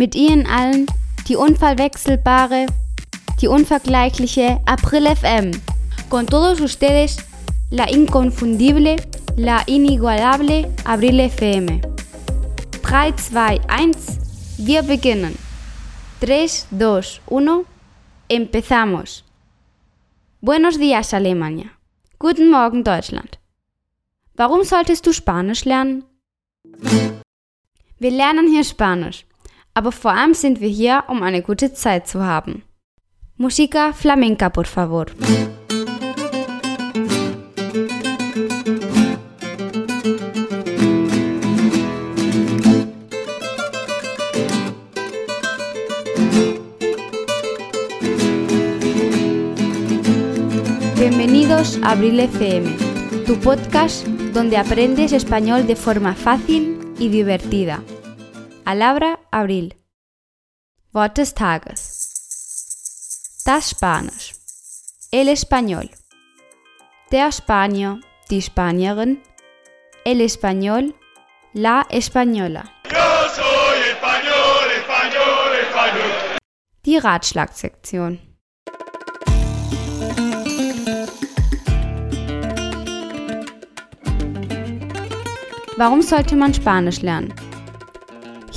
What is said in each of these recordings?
Mit Ihnen allen die unverwechselbare, die unvergleichliche April FM. Con todos ustedes, la inconfundible, la inigualable Abril FM. 3, 2, 1, wir beginnen. 3, 2, 1, empezamos. Buenos días, Alemania. Guten Morgen, Deutschland. Warum solltest du Spanisch lernen? Wir lernen hier Spanisch, aber vor allem sind wir hier, um eine gute Zeit zu haben. Música flamenca, por favor. Bienvenidos a Abril FM, tu podcast donde aprendes español de forma fácil y divertida. Palabra Abril. Wort des Tages. Das Spanisch. El español. Der Spanier, die Spanierin. El español, la española. Yo soy español, español, español. Die Ratschlagsektion. Warum sollte man Spanisch lernen?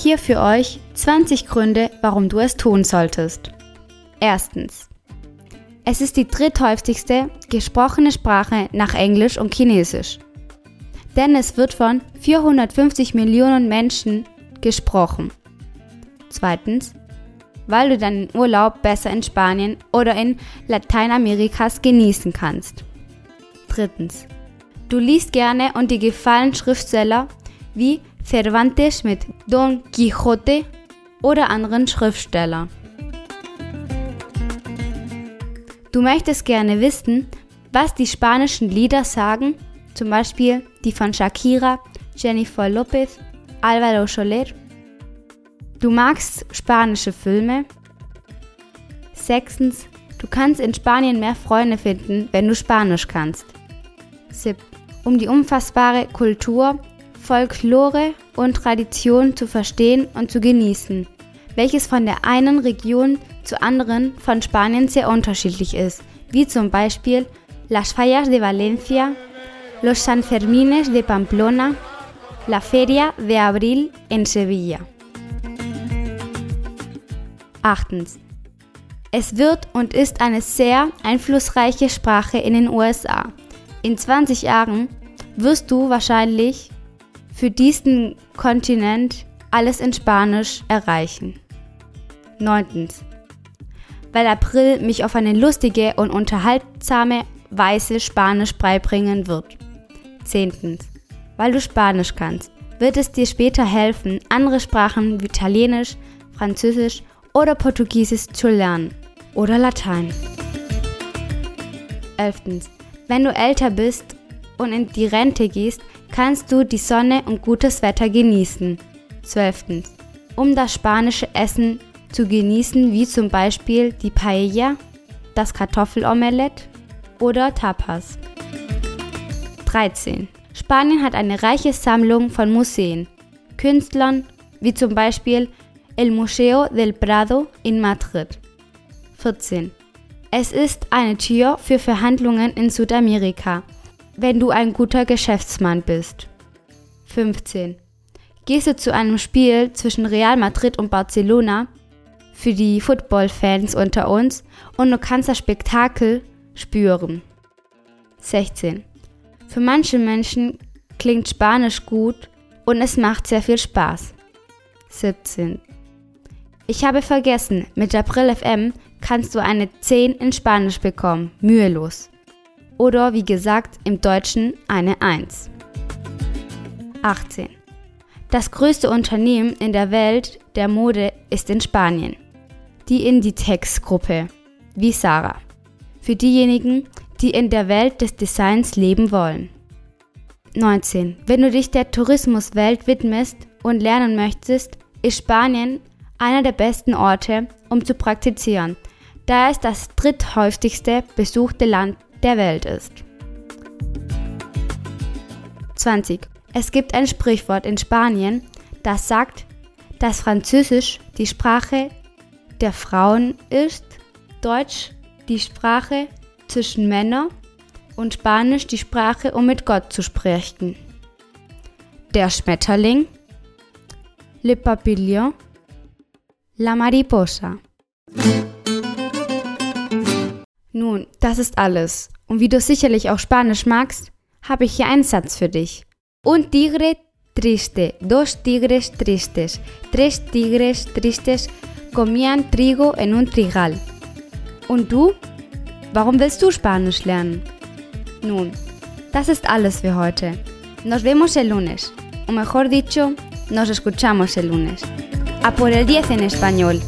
Hier für euch 20 Gründe, warum du es tun solltest. Erstens. Es ist die dritthäufigste gesprochene Sprache nach Englisch und Chinesisch. Denn es wird von 450 Millionen Menschen gesprochen. Zweitens. Weil du deinen Urlaub besser in Spanien oder in Lateinamerikas genießen kannst. Drittens. Du liest gerne und dir gefallen Schriftsteller wie Cervantes mit Don Quixote oder anderen Schriftsteller. Du möchtest gerne wissen, was die spanischen Lieder sagen, zum Beispiel die von Shakira, Jennifer Lopez, Álvaro Soler. Du magst spanische Filme. Sechstens, du kannst in Spanien mehr Freunde finden, wenn du Spanisch kannst. Sieb, um die unfassbare Kultur Folklore und Tradition zu verstehen und zu genießen, welches von der einen Region zur anderen von Spanien sehr unterschiedlich ist, wie zum Beispiel Las Fallas de Valencia, los Sanfermines de Pamplona, la Feria de Abril en Sevilla. Achtens. Es wird und ist eine sehr einflussreiche Sprache in den USA. In 20 Jahren wirst du wahrscheinlich für diesen Kontinent alles in Spanisch erreichen. 9. Weil April mich auf eine lustige und unterhaltsame Weise Spanisch beibringen wird. 10. Weil du Spanisch kannst, wird es dir später helfen, andere Sprachen wie Italienisch, Französisch oder Portugiesisch zu lernen. Oder Latein. 11. Wenn du älter bist und in die Rente gehst, kannst du die Sonne und gutes Wetter genießen. 12. Um das spanische Essen zu genießen, wie zum Beispiel die Paella, das Kartoffelomelett oder Tapas. 13. Spanien hat eine reiche Sammlung von Museen, Künstlern, wie zum Beispiel El Museo del Prado in Madrid. 14. Es ist eine Tür für Verhandlungen in Südamerika, wenn du ein guter Geschäftsmann bist. 15. Gehst du zu einem Spiel zwischen Real Madrid und Barcelona für die Football-Fans unter uns und du kannst das Spektakel spüren. 16. Für manche Menschen klingt Spanisch gut und es macht sehr viel Spaß. 17. Ich habe vergessen, mit April FM kannst du eine 10 in Spanisch bekommen, mühelos oder wie gesagt im Deutschen eine 1. 18. Das größte Unternehmen in der Welt der Mode ist in Spanien. Die Inditex-Gruppe, wie Sarah. Für diejenigen, die in der Welt des Designs leben wollen. 19. Wenn du dich der Tourismuswelt widmest und lernen möchtest, ist Spanien einer der besten Orte, um zu praktizieren, da es das dritthäufigste besuchte Land der Welt ist. 20. Es gibt ein Sprichwort in Spanien, das sagt, dass Französisch die Sprache der Frauen ist, Deutsch die Sprache zwischen Männern und Spanisch die Sprache, um mit Gott zu sprechen. Der Schmetterling, Le Papillon, La Mariposa. Nun, das ist alles. Und wie du sicherlich auch Spanisch magst, habe ich hier einen Satz für dich. Un tigre triste, dos tigres tristes, tres tigres tristes comían trigo en un trigal. Und du? Warum willst du Spanisch lernen? Nun, das ist alles für heute. Nos vemos el lunes. O mejor dicho, nos escuchamos el lunes. A por el 10 en español.